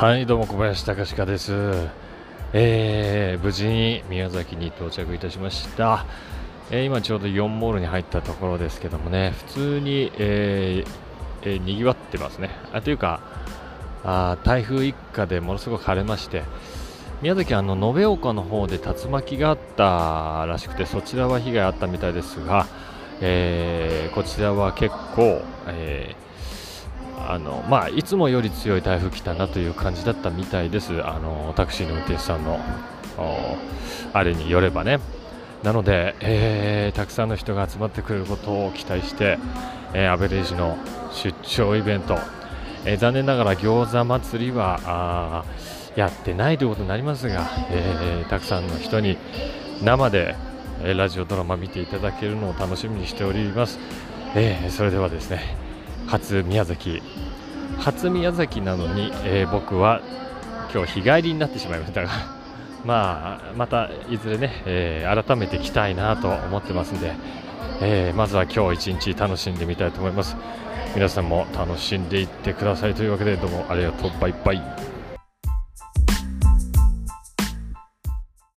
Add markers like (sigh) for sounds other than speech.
はいどうも小林隆史です、えー、無事に宮崎に到着いたしました、えー、今ちょうど4モールに入ったところですけどもね普通に、えーえ、にぎわってますね。あというかあ台風一過でものすごく晴れまして宮崎あの延岡の方で竜巻があったらしくてそちらは被害あったみたいですが、え、こちらは結構、えーあのまあ、いつもより強い台風来たなという感じだったみたいです。あのタクシーの運転手さんのあれによればね。なので、えー、たくさんの人が集まってくることを期待して、えー、アベレージの出張イベント、えー、残念ながら餃子祭りはあやってないということになりますが、えたくさんの人に生で、えラジオドラマ見ていただけるのを楽しみにしております、えそれではですね初宮崎。初宮崎なのに、えー、僕は今日日帰りになってしまいましたが (laughs) まあ、またいずれね、えー、改めて来たいなと思ってますんで、えー、まずは今日一日楽しんでみたいと思います。皆さんも楽しんでいってくださいというわけでどうもありがとう。バイバイ。